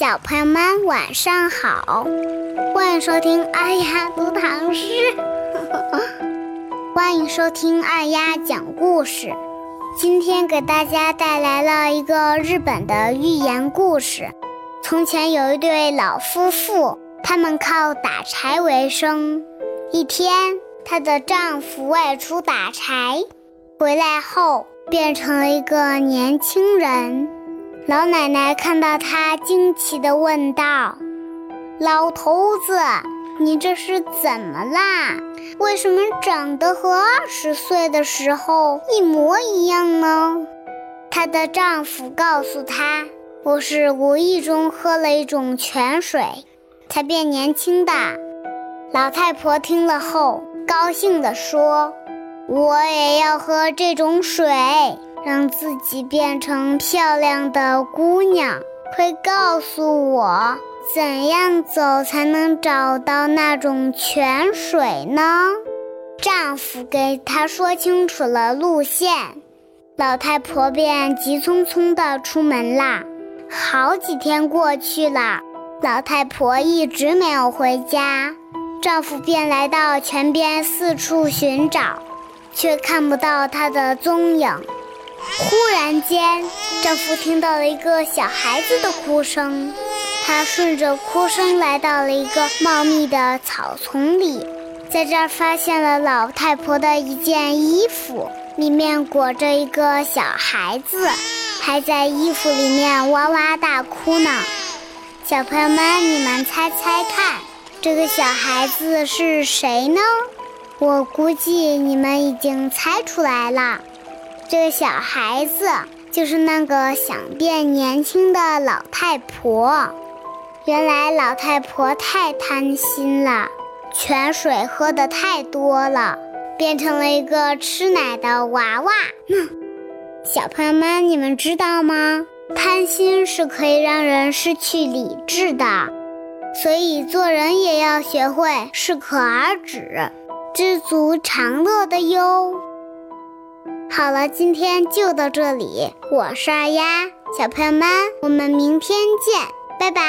小朋友们晚上好，欢迎收听二丫读唐诗，欢迎收听二丫讲故事。今天给大家带来了一个日本的寓言故事。从前有一对老夫妇，他们靠打柴为生。一天，她的丈夫外出打柴，回来后变成了一个年轻人。老奶奶看到他，惊奇地问道：“老头子，你这是怎么啦？为什么长得和二十岁的时候一模一样呢？”她的丈夫告诉她：“我是无意中喝了一种泉水，才变年轻的。”老太婆听了后，高兴地说：“我也要喝这种水。”让自己变成漂亮的姑娘，快告诉我，怎样走才能找到那种泉水呢？丈夫给她说清楚了路线，老太婆便急匆匆地出门啦。好几天过去了，老太婆一直没有回家，丈夫便来到泉边四处寻找，却看不到她的踪影。忽然间，丈夫听到了一个小孩子的哭声。他顺着哭声来到了一个茂密的草丛里，在这儿发现了老太婆的一件衣服，里面裹着一个小孩子，还在衣服里面哇哇大哭呢。小朋友们，你们猜猜看，这个小孩子是谁呢？我估计你们已经猜出来了。这个小孩子就是那个想变年轻的老太婆。原来老太婆太贪心了，泉水喝的太多了，变成了一个吃奶的娃娃。小朋友们，你们知道吗？贪心是可以让人失去理智的，所以做人也要学会适可而止，知足常乐的哟。好了，今天就到这里。我是二丫，小朋友们，我们明天见，拜拜。